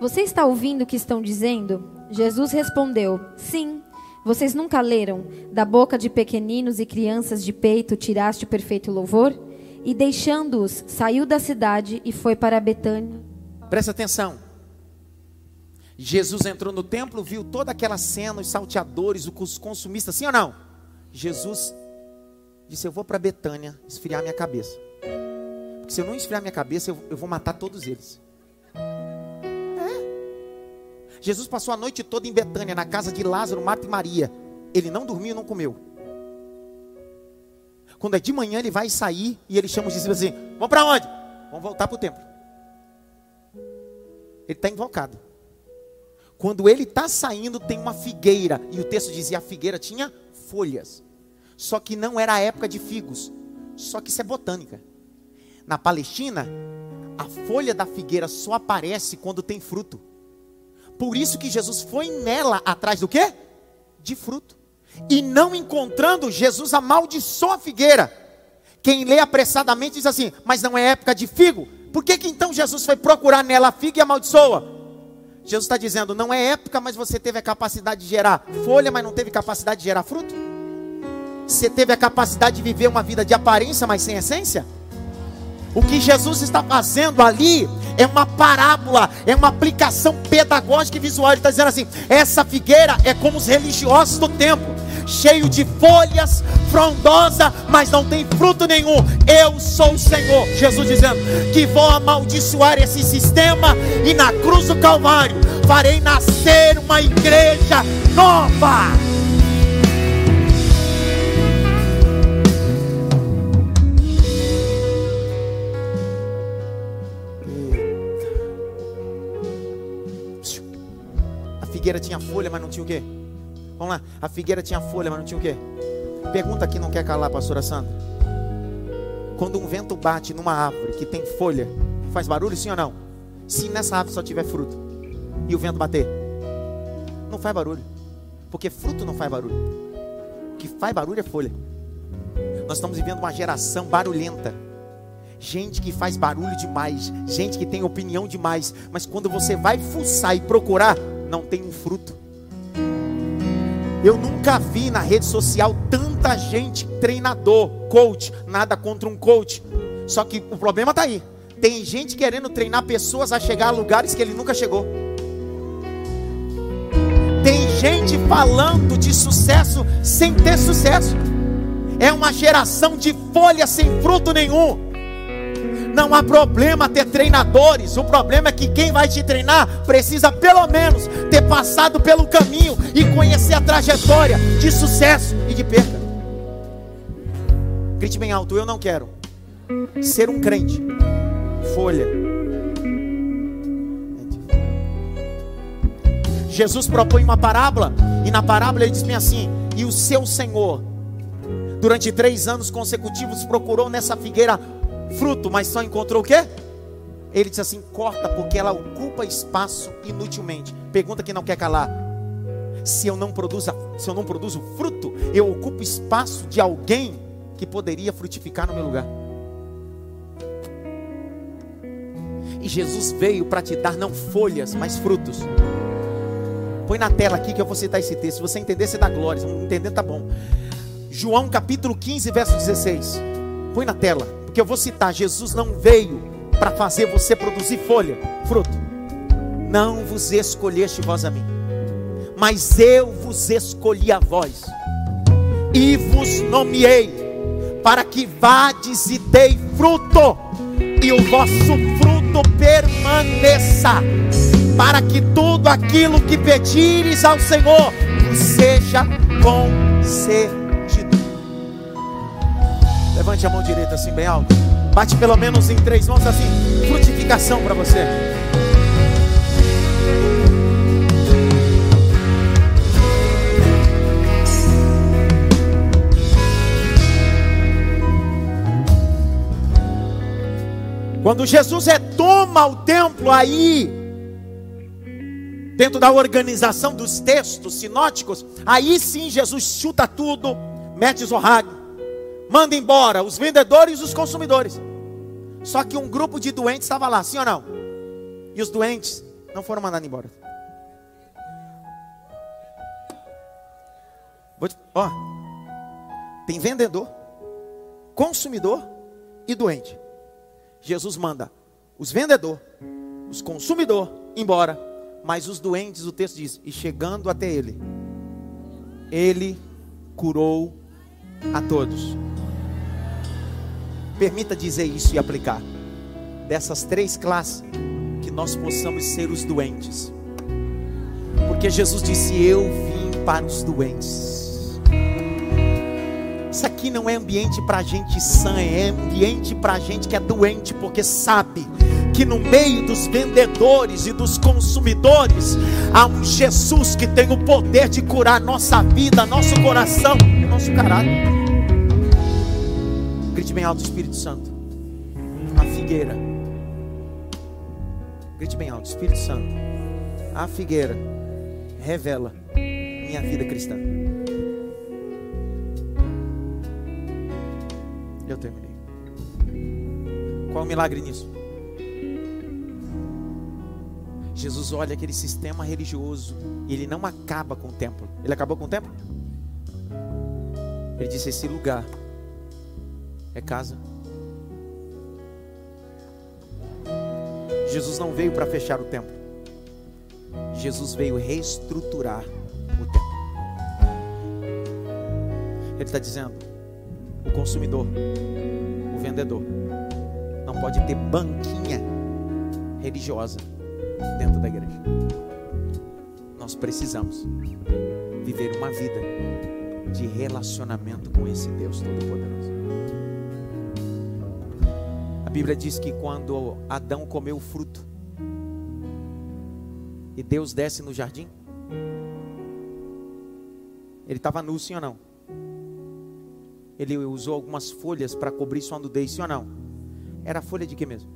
Você está ouvindo o que estão dizendo? Jesus respondeu: Sim. Vocês nunca leram: Da boca de pequeninos e crianças de peito tiraste o perfeito louvor? E deixando-os, saiu da cidade e foi para Betânia. Presta atenção. Jesus entrou no templo, viu toda aquela cena, os salteadores, os consumistas, sim ou não? Jesus disse: Eu vou para Betânia esfriar minha cabeça. Porque se eu não esfriar minha cabeça, eu, eu vou matar todos eles. Jesus passou a noite toda em Betânia, na casa de Lázaro, Marta e Maria. Ele não dormiu e não comeu. Quando é de manhã, ele vai sair e ele chama os discípulos assim: Vamos para onde? Vamos voltar para o templo. Ele está invocado. Quando ele está saindo, tem uma figueira. E o texto dizia: a figueira tinha folhas. Só que não era a época de figos. Só que isso é botânica. Na Palestina, a folha da figueira só aparece quando tem fruto. Por isso que Jesus foi nela atrás do quê? De fruto. E não encontrando, Jesus amaldiçoou a figueira. Quem lê apressadamente diz assim: Mas não é época de figo? Por que, que então Jesus foi procurar nela a figa e amaldiçoa? Jesus está dizendo: Não é época, mas você teve a capacidade de gerar folha, mas não teve capacidade de gerar fruto? Você teve a capacidade de viver uma vida de aparência, mas sem essência? O que Jesus está fazendo ali é uma parábola, é uma aplicação pedagógica e visual. Ele está dizendo assim: essa figueira é como os religiosos do tempo, cheio de folhas, frondosa, mas não tem fruto nenhum. Eu sou o Senhor, Jesus dizendo que vou amaldiçoar esse sistema e na cruz do Calvário farei nascer uma igreja nova. Figueira tinha folha, mas não tinha o quê? Vamos lá. A figueira tinha folha, mas não tinha o quê? Pergunta que não quer calar, pastora Sandra. Quando um vento bate numa árvore que tem folha, faz barulho sim ou não? Se nessa árvore só tiver fruto e o vento bater, não faz barulho. Porque fruto não faz barulho. O que faz barulho é folha. Nós estamos vivendo uma geração barulhenta. Gente que faz barulho demais, gente que tem opinião demais, mas quando você vai fuçar e procurar, não tem um fruto. Eu nunca vi na rede social tanta gente, treinador, coach, nada contra um coach. Só que o problema está aí. Tem gente querendo treinar pessoas a chegar a lugares que ele nunca chegou. Tem gente falando de sucesso sem ter sucesso. É uma geração de folha sem fruto nenhum. Não há problema ter treinadores. O problema é que quem vai te treinar precisa pelo menos ter passado pelo caminho e conhecer a trajetória de sucesso e de perda. Grite bem alto, eu não quero ser um crente. Folha. Jesus propõe uma parábola e na parábola ele diz bem assim: e o seu Senhor durante três anos consecutivos procurou nessa figueira fruto, mas só encontrou o quê? Ele disse assim: corta, porque ela ocupa espaço inutilmente. Pergunta que não quer calar. Se eu não produzo, se eu não produzo fruto, eu ocupo espaço de alguém que poderia frutificar no meu lugar. E Jesus veio para te dar não folhas, mas frutos. Põe na tela aqui que eu vou citar esse texto. Se você entender, você dá glória. Se não entender, tá bom. João capítulo 15, verso 16. Põe na tela porque eu vou citar: Jesus não veio para fazer você produzir folha, fruto. Não vos escolheste vós a mim, mas eu vos escolhi a vós, e vos nomeei, para que vades e dei fruto, e o vosso fruto permaneça, para que tudo aquilo que pedires ao Senhor seja concedido. Levante a mão direita assim bem alto. Bate pelo menos em três mãos assim. Frutificação para você. Quando Jesus retoma o templo aí, dentro da organização dos textos sinóticos, aí sim Jesus chuta tudo, mete zorrag, manda embora os vendedores e os consumidores. Só que um grupo de doentes estava lá, sim ou não? E os doentes não foram mandados embora. Ó, tem vendedor, consumidor e doente. Jesus manda os vendedor, os consumidor embora, mas os doentes, o texto diz, e chegando até ele, ele curou a todos. Permita dizer isso e aplicar. Dessas três classes, que nós possamos ser os doentes. Porque Jesus disse: Eu vim para os doentes. Isso aqui não é ambiente para gente sã, é ambiente para gente que é doente, porque sabe que no meio dos vendedores e dos consumidores há um Jesus que tem o poder de curar nossa vida, nosso coração e nosso caráter. Grite bem alto, Espírito Santo. A figueira. Grite bem alto, Espírito Santo. A figueira revela minha vida cristã. Eu terminei. Qual o milagre nisso? Jesus olha aquele sistema religioso e ele não acaba com o templo. Ele acabou com o templo? Ele disse: Esse lugar é casa. Jesus não veio para fechar o templo. Jesus veio reestruturar o templo. Ele está dizendo: o consumidor, o vendedor, não pode ter banquinha religiosa dentro da igreja. Nós precisamos viver uma vida de relacionamento com esse Deus Todo-Poderoso. A Bíblia diz que quando Adão comeu o fruto e Deus desce no jardim, ele estava nu, sim ou não? Ele usou algumas folhas para cobrir sua nudez, sim ou não? Era folha de que mesmo?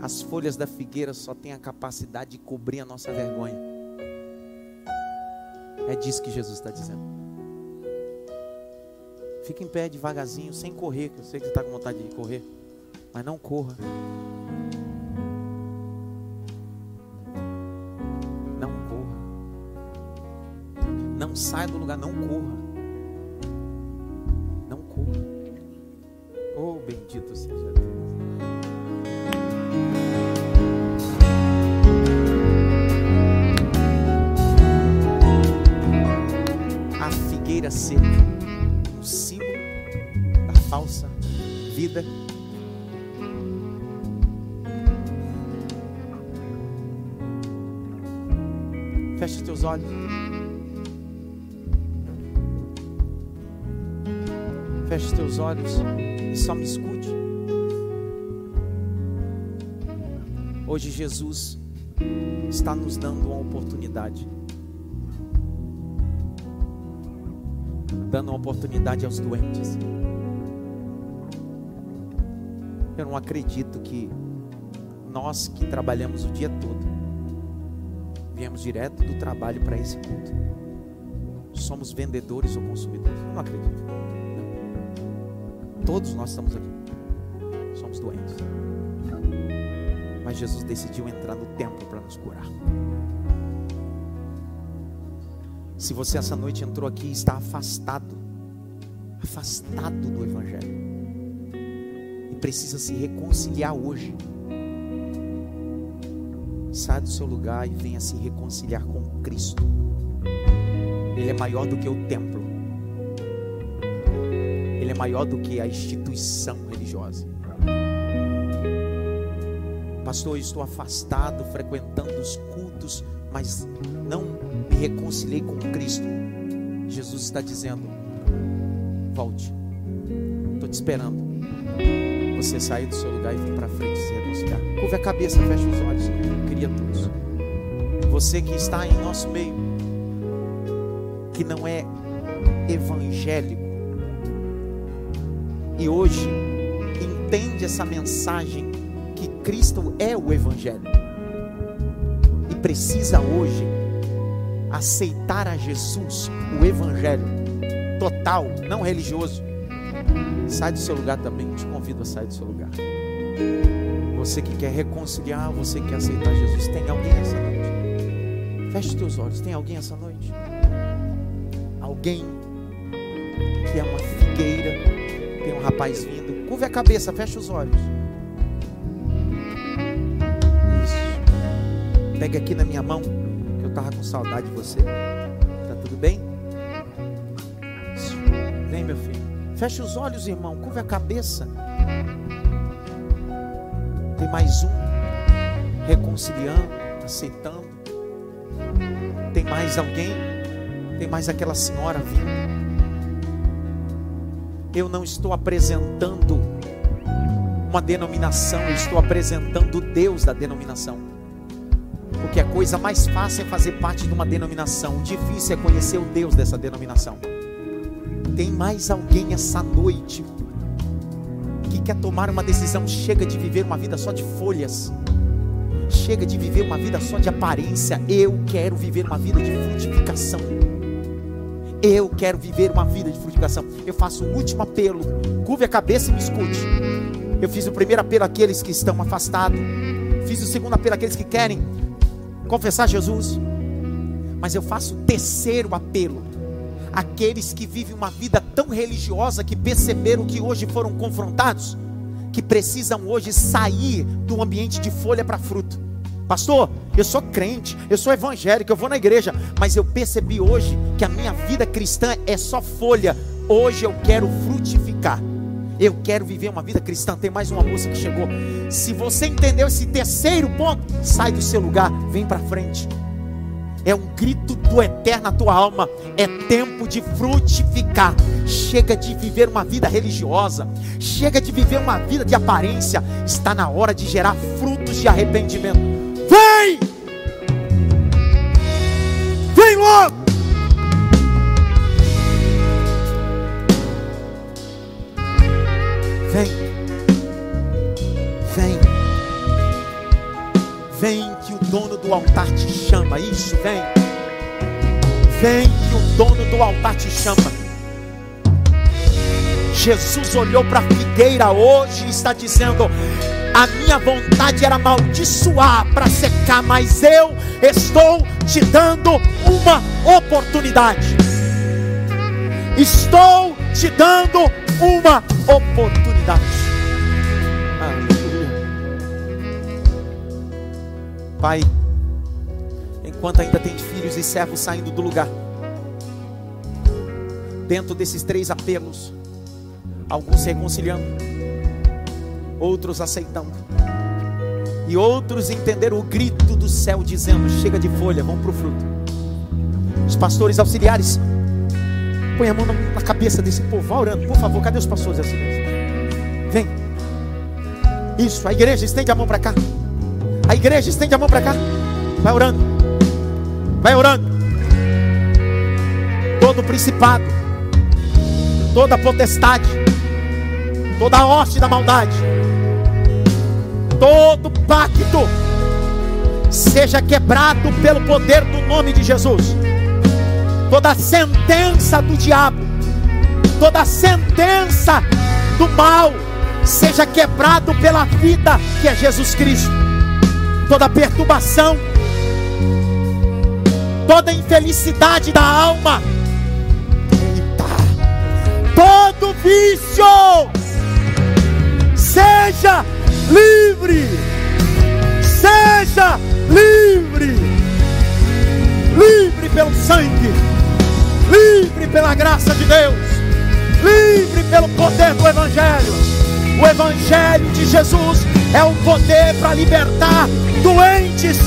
As folhas da figueira só têm a capacidade de cobrir a nossa vergonha. É disso que Jesus está dizendo. Fica em pé devagarzinho, sem correr, que eu sei que você está com vontade de correr, mas não corra. Não corra. Não saia do lugar, não corra. Olhos. Feche os teus olhos e só me escute. Hoje Jesus está nos dando uma oportunidade. Dando uma oportunidade aos doentes. Eu não acredito que nós que trabalhamos o dia todo, viemos direto do trabalho para esse culto, somos vendedores ou consumidores. Eu não acredito. Todos nós estamos aqui, somos doentes. Mas Jesus decidiu entrar no templo para nos curar. Se você essa noite entrou aqui e está afastado, afastado do Evangelho, e precisa se reconciliar hoje, saia do seu lugar e venha se reconciliar com Cristo. Ele é maior do que o templo, ele é maior do que a instituição religiosa. Pastor, eu estou afastado, frequentando os cultos, mas não me reconciliei com Cristo. Jesus está dizendo: volte, estou te esperando. Você sair do seu lugar e vir para frente e se reconciliar. Curve a cabeça, feche os olhos, queria todos. Você que está em nosso meio, que não é evangélico, e hoje entende essa mensagem que Cristo é o Evangelho e precisa hoje aceitar a Jesus, o Evangelho total, não religioso, sai do seu lugar também. Te convido a sair do seu lugar. Você que quer reconciliar, você que quer aceitar Jesus, tem alguém essa noite? Feche teus olhos. Tem alguém essa noite? Alguém que é uma figueira, tem um rapaz vindo. Curve a cabeça, feche os olhos. Pegue aqui na minha mão, que eu estava com saudade de você. Feche os olhos, irmão. Curva a cabeça. Tem mais um reconciliando, aceitando. Tem mais alguém? Tem mais aquela senhora vindo. Eu não estou apresentando uma denominação, eu estou apresentando Deus da denominação. Porque a coisa mais fácil é fazer parte de uma denominação, o difícil é conhecer o Deus dessa denominação. Tem mais alguém essa noite que quer tomar uma decisão? Chega de viver uma vida só de folhas, chega de viver uma vida só de aparência. Eu quero viver uma vida de frutificação. Eu quero viver uma vida de frutificação. Eu faço o último apelo. Curve a cabeça e me escute. Eu fiz o primeiro apelo àqueles que estão afastados. Fiz o segundo apelo àqueles que querem confessar Jesus. Mas eu faço o terceiro apelo. Aqueles que vivem uma vida tão religiosa que perceberam que hoje foram confrontados, que precisam hoje sair do ambiente de folha para fruto. Pastor, eu sou crente, eu sou evangélico, eu vou na igreja, mas eu percebi hoje que a minha vida cristã é só folha. Hoje eu quero frutificar. Eu quero viver uma vida cristã. Tem mais uma moça que chegou. Se você entendeu esse terceiro ponto, sai do seu lugar, vem para frente. É um grito do eterno na tua alma. É tempo de frutificar. Chega de viver uma vida religiosa. Chega de viver uma vida de aparência. Está na hora de gerar frutos de arrependimento. Vem! Vem logo! Vem. Vem. Vem dono do altar te chama. Isso, vem. Vem que o dono do altar te chama. Jesus olhou para a figueira hoje e está dizendo: A minha vontade era amaldiçoar para secar, mas eu estou te dando uma oportunidade. Estou te dando uma oportunidade Pai, enquanto ainda tem filhos e servos saindo do lugar, dentro desses três apelos, alguns se reconciliando, outros aceitando, e outros entenderam o grito do céu dizendo: chega de folha, vamos para o fruto. Os pastores auxiliares, põe a mão na cabeça desse povo, vá orando, por favor, cadê os pastores auxiliares? Vem. Isso, a igreja estende a mão para cá. A igreja estende a mão para cá. Vai orando. Vai orando. Todo principado, toda potestade, toda a hoste da maldade, todo pacto seja quebrado pelo poder do nome de Jesus. Toda sentença do diabo, toda sentença do mal seja quebrado pela vida que é Jesus Cristo. Toda perturbação, toda infelicidade da alma, todo vício, seja livre, seja livre, livre pelo sangue, livre pela graça de Deus, livre pelo poder do Evangelho. O Evangelho de Jesus é o poder para libertar doentes.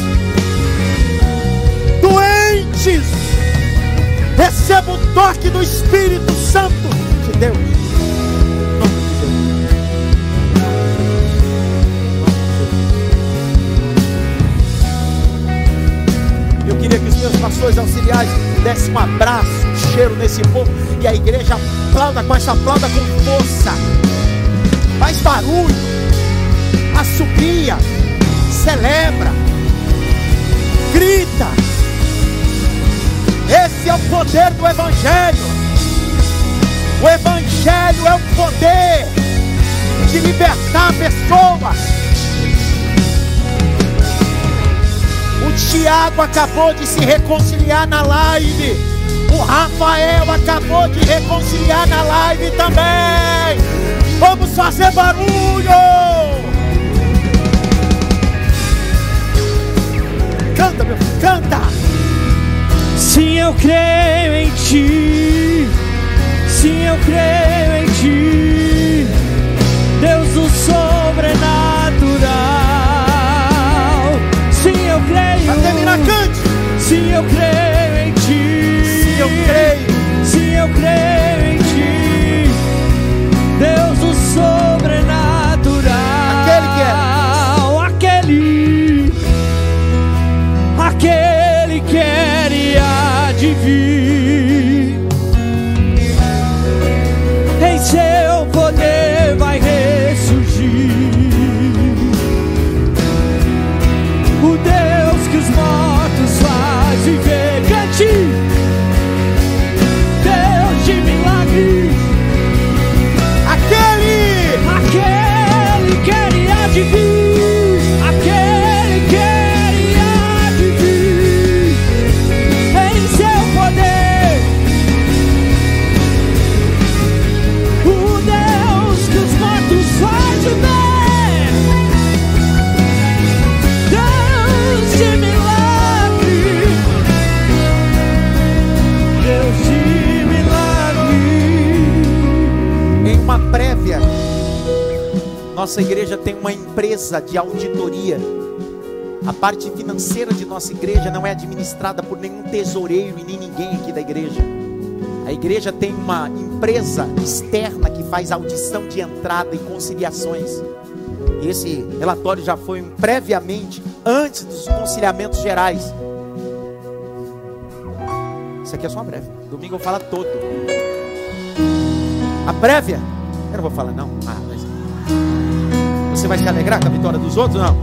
Doentes. Receba o toque do Espírito Santo de Deus. Eu queria que os meus pastores auxiliares dessem um abraço, um cheiro nesse povo e a igreja aplauda com essa aplauda com força. Faz barulho, assobia, celebra, grita. Esse é o poder do Evangelho. O Evangelho é o poder de libertar pessoas. O Tiago acabou de se reconciliar na live. O Rafael acabou de reconciliar na live também. Vamos fazer barulho. Canta, meu filho, canta. Sim, eu creio em ti. Sim, eu creio em ti. Deus do sobrenatural. Sim, eu creio. Vai terminar, cante. Sim, eu creio nossa igreja tem uma empresa de auditoria. A parte financeira de nossa igreja não é administrada por nenhum tesoureiro e nem ninguém aqui da igreja. A igreja tem uma empresa externa que faz audição de entrada e conciliações. E esse relatório já foi previamente antes dos conciliamentos gerais. Isso aqui é só uma prévia. Domingo eu falo todo. A prévia? Eu não vou falar não. Ah, vai se alegrar com a vitória dos outros? Não.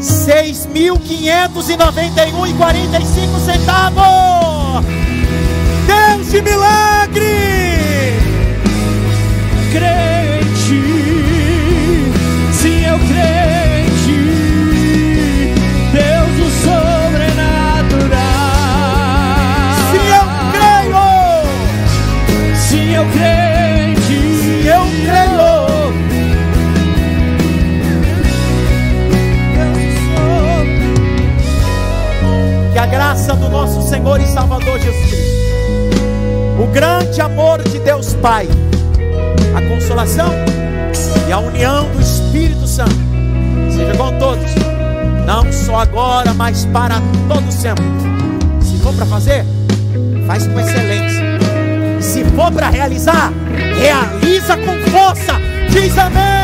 Seis mil quinhentos e noventa e um e quarenta e cinco centavos. Deus de milagre. creio graça do nosso Senhor e Salvador Jesus Cristo, o grande amor de Deus Pai, a consolação e a união do Espírito Santo, seja com todos, não só agora, mas para todo sempre. Se for para fazer, faz com excelência. Se for para realizar, realiza com força. Diz amém.